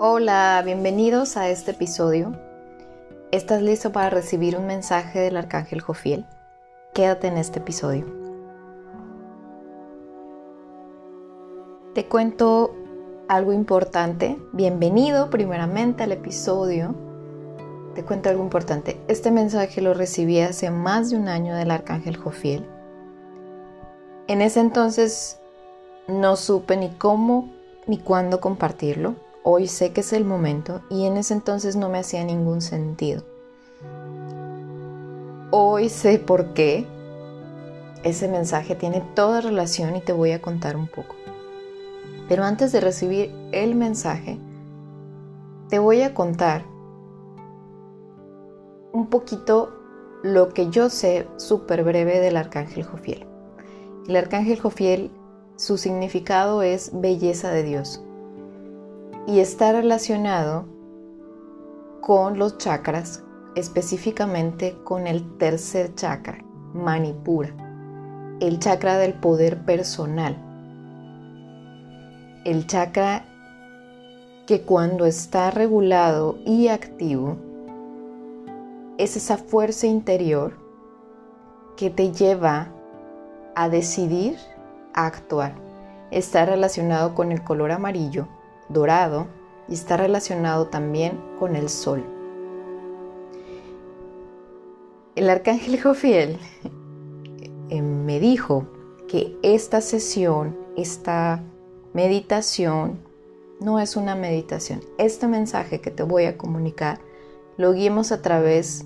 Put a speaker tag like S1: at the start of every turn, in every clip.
S1: Hola, bienvenidos a este episodio. ¿Estás listo para recibir un mensaje del Arcángel Jofiel? Quédate en este episodio. Te cuento algo importante. Bienvenido primeramente al episodio. Te cuento algo importante. Este mensaje lo recibí hace más de un año del Arcángel Jofiel. En ese entonces no supe ni cómo ni cuándo compartirlo Hoy sé que es el momento y en ese entonces no me hacía ningún sentido. Hoy sé por qué ese mensaje tiene toda relación y te voy a contar un poco. Pero antes de recibir el mensaje, te voy a contar un poquito lo que yo sé súper breve del arcángel Jofiel. El arcángel Jofiel, su significado es belleza de Dios y está relacionado con los chakras, específicamente con el tercer chakra, Manipura, el chakra del poder personal, el chakra que cuando está regulado y activo es esa fuerza interior que te lleva a decidir, a actuar. Está relacionado con el color amarillo dorado y está relacionado también con el sol. El arcángel Jofiel eh, me dijo que esta sesión, esta meditación, no es una meditación. Este mensaje que te voy a comunicar lo guiemos a través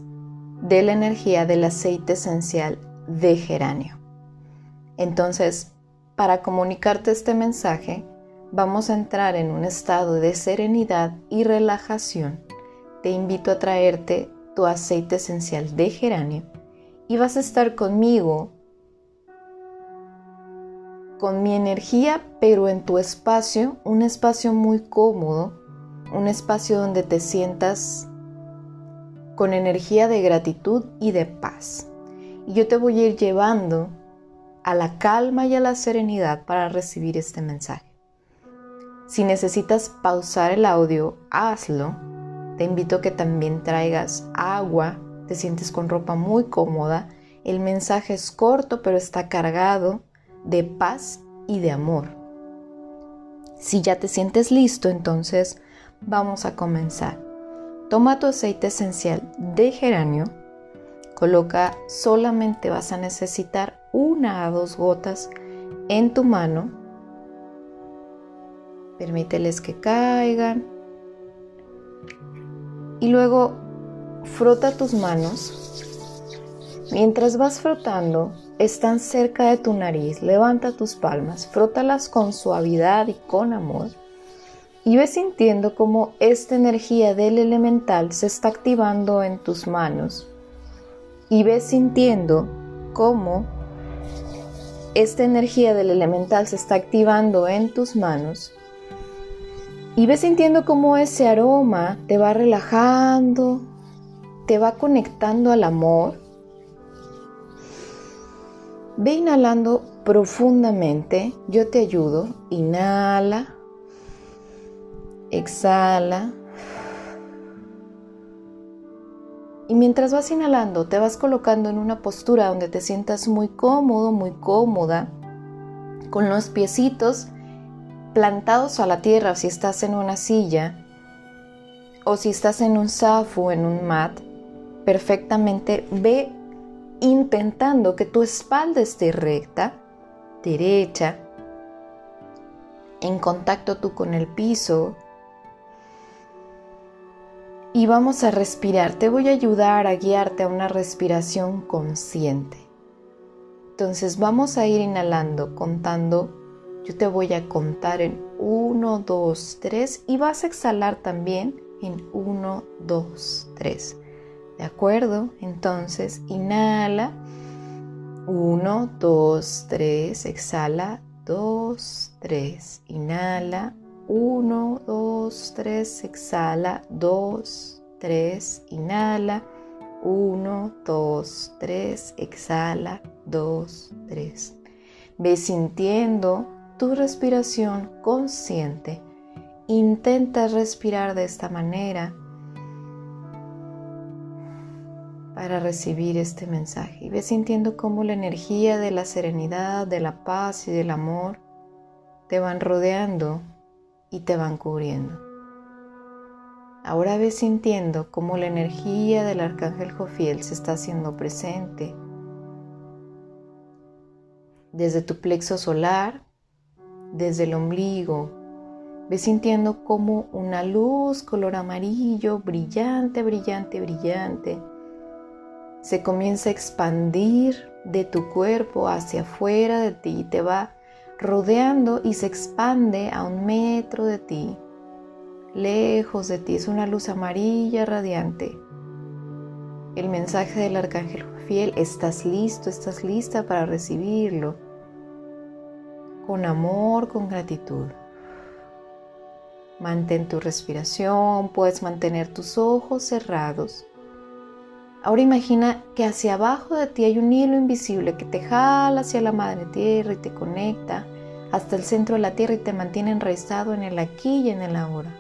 S1: de la energía del aceite esencial de geranio. Entonces, para comunicarte este mensaje, vamos a entrar en un estado de serenidad y relajación, te invito a traerte tu aceite esencial de geranio y vas a estar conmigo, con mi energía, pero en tu espacio, un espacio muy cómodo, un espacio donde te sientas con energía de gratitud y de paz. Y yo te voy a ir llevando a la calma y a la serenidad para recibir este mensaje. Si necesitas pausar el audio, hazlo. Te invito a que también traigas agua, te sientes con ropa muy cómoda. El mensaje es corto pero está cargado de paz y de amor. Si ya te sientes listo, entonces vamos a comenzar. Toma tu aceite esencial de geranio, coloca solamente vas a necesitar una a dos gotas en tu mano Permíteles que caigan. Y luego frota tus manos. Mientras vas frotando, están cerca de tu nariz. Levanta tus palmas, frótalas con suavidad y con amor. Y ves sintiendo cómo esta energía del elemental se está activando en tus manos. Y ves sintiendo cómo esta energía del elemental se está activando en tus manos y ves sintiendo cómo ese aroma te va relajando, te va conectando al amor. Ve inhalando profundamente, yo te ayudo. Inhala, exhala. Y mientras vas inhalando, te vas colocando en una postura donde te sientas muy cómodo, muy cómoda, con los piecitos plantados a la tierra si estás en una silla o si estás en un zafu, en un mat, perfectamente ve intentando que tu espalda esté recta, derecha, en contacto tú con el piso. Y vamos a respirar. Te voy a ayudar a guiarte a una respiración consciente. Entonces vamos a ir inhalando, contando yo te voy a contar en 1, 2, 3 y vas a exhalar también en 1, 2, 3. ¿De acuerdo? Entonces, inhala. 1, 2, 3. Exhala. 2, 3. Inhala. 1, 2, 3. Exhala. 2, 3. Inhala. 1, 2, 3. Exhala. 2, 3. Ve sintiendo tu respiración consciente intenta respirar de esta manera para recibir este mensaje. Y ve sintiendo cómo la energía de la serenidad, de la paz y del amor te van rodeando y te van cubriendo. Ahora ves sintiendo cómo la energía del arcángel Jofiel se está haciendo presente desde tu plexo solar, desde el ombligo. Ves sintiendo como una luz color amarillo, brillante, brillante, brillante, se comienza a expandir de tu cuerpo hacia afuera de ti y te va rodeando y se expande a un metro de ti, lejos de ti. Es una luz amarilla radiante. El mensaje del arcángel fiel, estás listo, estás lista para recibirlo con amor, con gratitud. Mantén tu respiración, puedes mantener tus ojos cerrados. Ahora imagina que hacia abajo de ti hay un hilo invisible que te jala hacia la madre tierra y te conecta hasta el centro de la tierra y te mantiene enraizado en el aquí y en el ahora.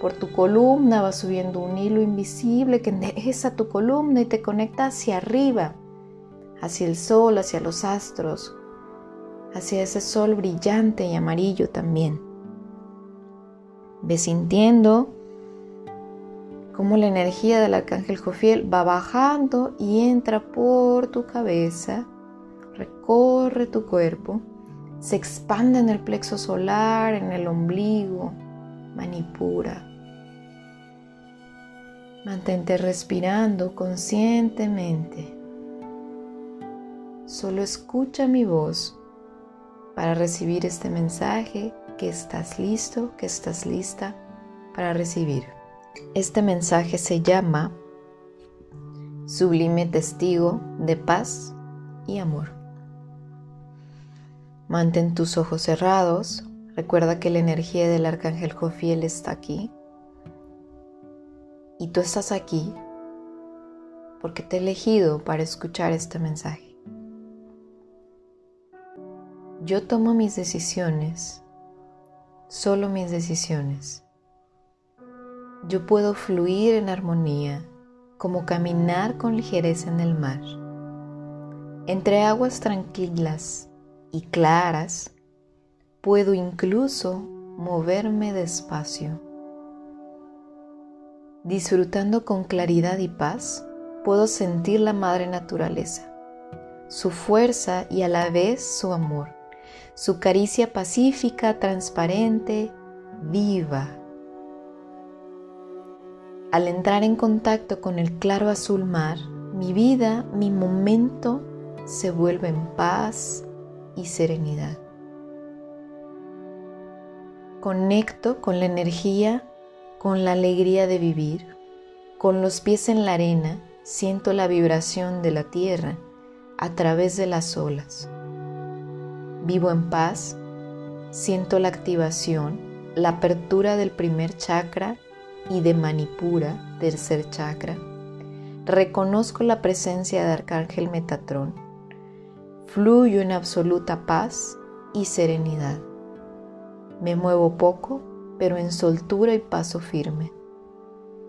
S1: Por tu columna va subiendo un hilo invisible que endereza tu columna y te conecta hacia arriba, hacia el sol, hacia los astros, hacia ese sol brillante y amarillo también. Ve sintiendo cómo la energía del arcángel Jofiel va bajando y entra por tu cabeza, recorre tu cuerpo, se expande en el plexo solar, en el ombligo, manipura. Mantente respirando conscientemente. Solo escucha mi voz para recibir este mensaje que estás listo, que estás lista para recibir. Este mensaje se llama Sublime Testigo de Paz y Amor. Mantén tus ojos cerrados. Recuerda que la energía del arcángel Jofiel está aquí. Y tú estás aquí porque te he elegido para escuchar este mensaje. Yo tomo mis decisiones, solo mis decisiones yo puedo fluir en armonía, como caminar con ligereza en el mar. Entre aguas tranquilas y claras, puedo incluso moverme despacio. Disfrutando con claridad y paz, puedo sentir la madre naturaleza, su fuerza y a la vez su amor, su caricia pacífica, transparente, viva al entrar en contacto con el claro azul mar, mi vida, mi momento se vuelve en paz y serenidad. Conecto con la energía, con la alegría de vivir. Con los pies en la arena, siento la vibración de la tierra a través de las olas. Vivo en paz, siento la activación, la apertura del primer chakra y de Manipura, tercer chakra, reconozco la presencia de Arcángel Metatrón. Fluyo en absoluta paz y serenidad. Me muevo poco, pero en soltura y paso firme,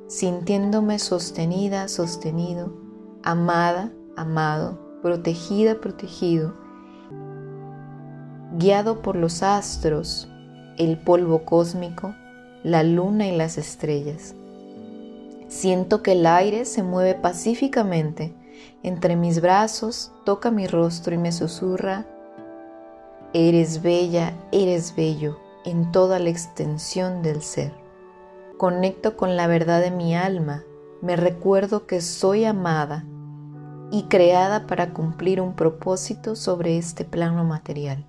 S1: sintiéndome sostenida, sostenido, amada, amado, protegida, protegido, guiado por los astros, el polvo cósmico, la luna y las estrellas. Siento que el aire se mueve pacíficamente entre mis brazos, toca mi rostro y me susurra, Eres bella, eres bello en toda la extensión del ser. Conecto con la verdad de mi alma, me recuerdo que soy amada y creada para cumplir un propósito sobre este plano material.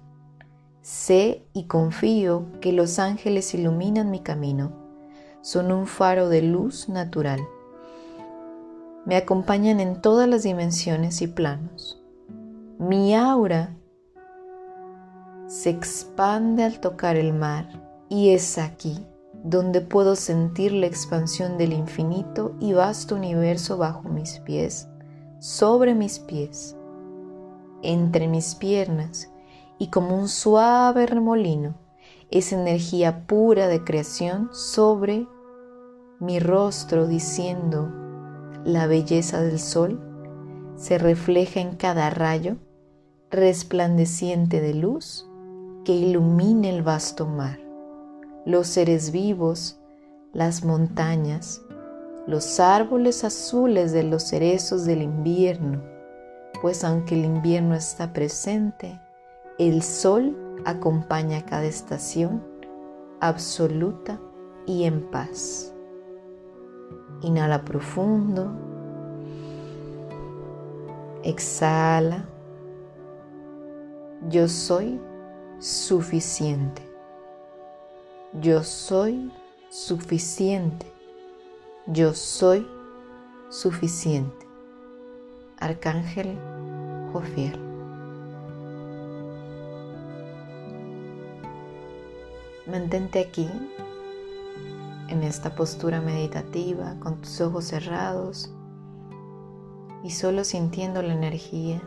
S1: Sé y confío que los ángeles iluminan mi camino. Son un faro de luz natural. Me acompañan en todas las dimensiones y planos. Mi aura se expande al tocar el mar y es aquí donde puedo sentir la expansión del infinito y vasto universo bajo mis pies, sobre mis pies, entre mis piernas y como un suave remolino esa energía pura de creación sobre mi rostro diciendo la belleza del sol se refleja en cada rayo resplandeciente de luz que ilumine el vasto mar, los seres vivos, las montañas, los árboles azules de los cerezos del invierno, pues aunque el invierno está presente, el sol acompaña cada estación absoluta y en paz. Inhala profundo. Exhala. Yo soy suficiente. Yo soy suficiente. Yo soy suficiente. Arcángel Jofiel. Mantente aquí en esta postura meditativa con tus ojos cerrados y solo sintiendo la energía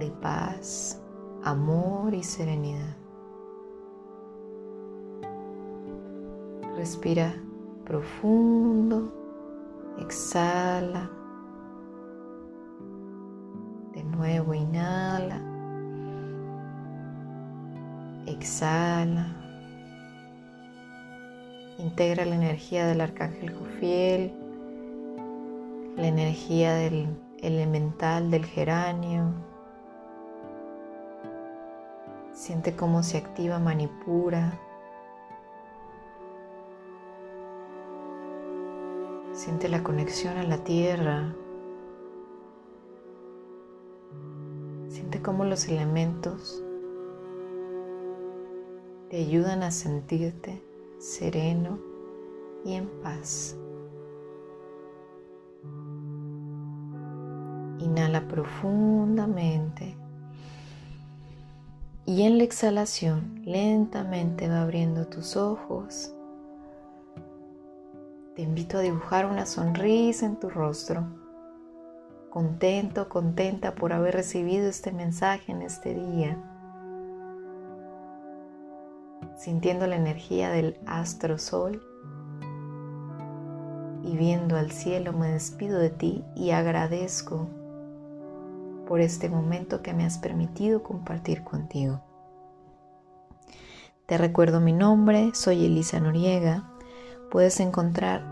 S1: de paz, amor y serenidad. Respira profundo, exhala. De nuevo inhala, exhala. Integra la energía del arcángel Jofiel, la energía del elemental del geranio. Siente cómo se activa Manipura. Siente la conexión a la tierra. Siente cómo los elementos te ayudan a sentirte sereno y en paz. Inhala profundamente y en la exhalación lentamente va abriendo tus ojos. Te invito a dibujar una sonrisa en tu rostro, contento, contenta por haber recibido este mensaje en este día sintiendo la energía del astro sol y viendo al cielo me despido de ti y agradezco por este momento que me has permitido compartir contigo. Te recuerdo mi nombre, soy Elisa Noriega. Puedes encontrar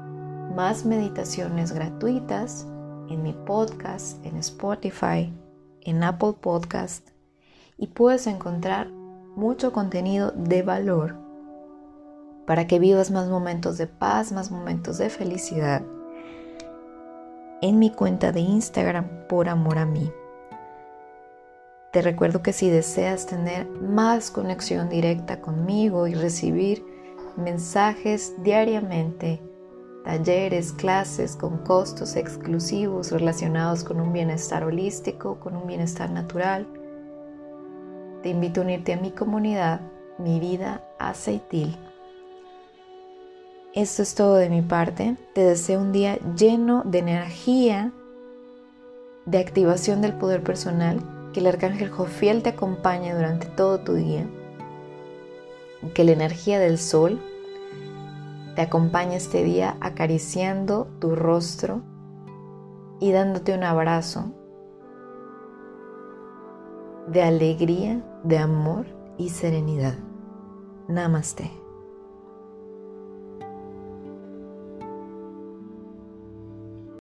S1: más meditaciones gratuitas en mi podcast, en Spotify, en Apple Podcast y puedes encontrar mucho contenido de valor para que vivas más momentos de paz, más momentos de felicidad en mi cuenta de Instagram por amor a mí. Te recuerdo que si deseas tener más conexión directa conmigo y recibir mensajes diariamente, talleres, clases con costos exclusivos relacionados con un bienestar holístico, con un bienestar natural, te invito a unirte a mi comunidad, mi vida aceitil. Esto es todo de mi parte. Te deseo un día lleno de energía, de activación del poder personal, que el arcángel Jofiel te acompañe durante todo tu día, que la energía del sol te acompañe este día acariciando tu rostro y dándote un abrazo de alegría, de amor y serenidad. Namaste.